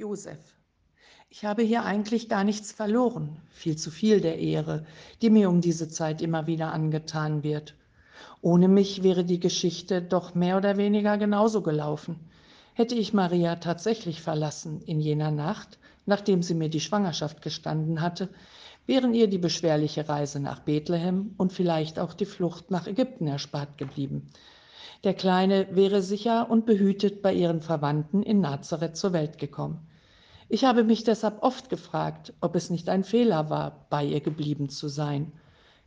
Josef. Ich habe hier eigentlich gar nichts verloren, viel zu viel der Ehre, die mir um diese Zeit immer wieder angetan wird. Ohne mich wäre die Geschichte doch mehr oder weniger genauso gelaufen. Hätte ich Maria tatsächlich verlassen in jener Nacht, nachdem sie mir die Schwangerschaft gestanden hatte, wären ihr die beschwerliche Reise nach Bethlehem und vielleicht auch die Flucht nach Ägypten erspart geblieben. Der Kleine wäre sicher und behütet bei ihren Verwandten in Nazareth zur Welt gekommen. Ich habe mich deshalb oft gefragt, ob es nicht ein Fehler war, bei ihr geblieben zu sein.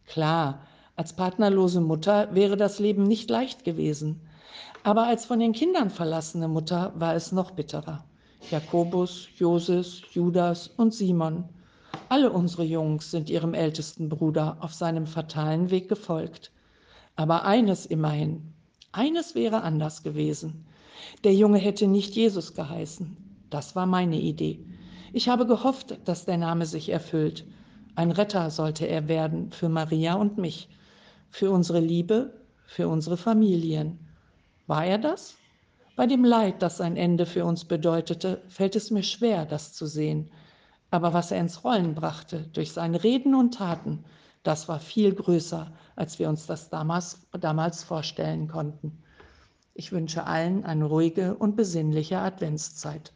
Klar, als partnerlose Mutter wäre das Leben nicht leicht gewesen, aber als von den Kindern verlassene Mutter war es noch bitterer. Jakobus, Joses, Judas und Simon. Alle unsere Jungs sind ihrem ältesten Bruder auf seinem fatalen Weg gefolgt. Aber eines immerhin, eines wäre anders gewesen. Der Junge hätte nicht Jesus geheißen, das war meine Idee. Ich habe gehofft, dass der Name sich erfüllt. Ein Retter sollte er werden für Maria und mich, für unsere Liebe, für unsere Familien. War er das? Bei dem Leid, das sein Ende für uns bedeutete, fällt es mir schwer, das zu sehen. Aber was er ins Rollen brachte, durch seine Reden und Taten, das war viel größer, als wir uns das damals, damals vorstellen konnten. Ich wünsche allen eine ruhige und besinnliche Adventszeit.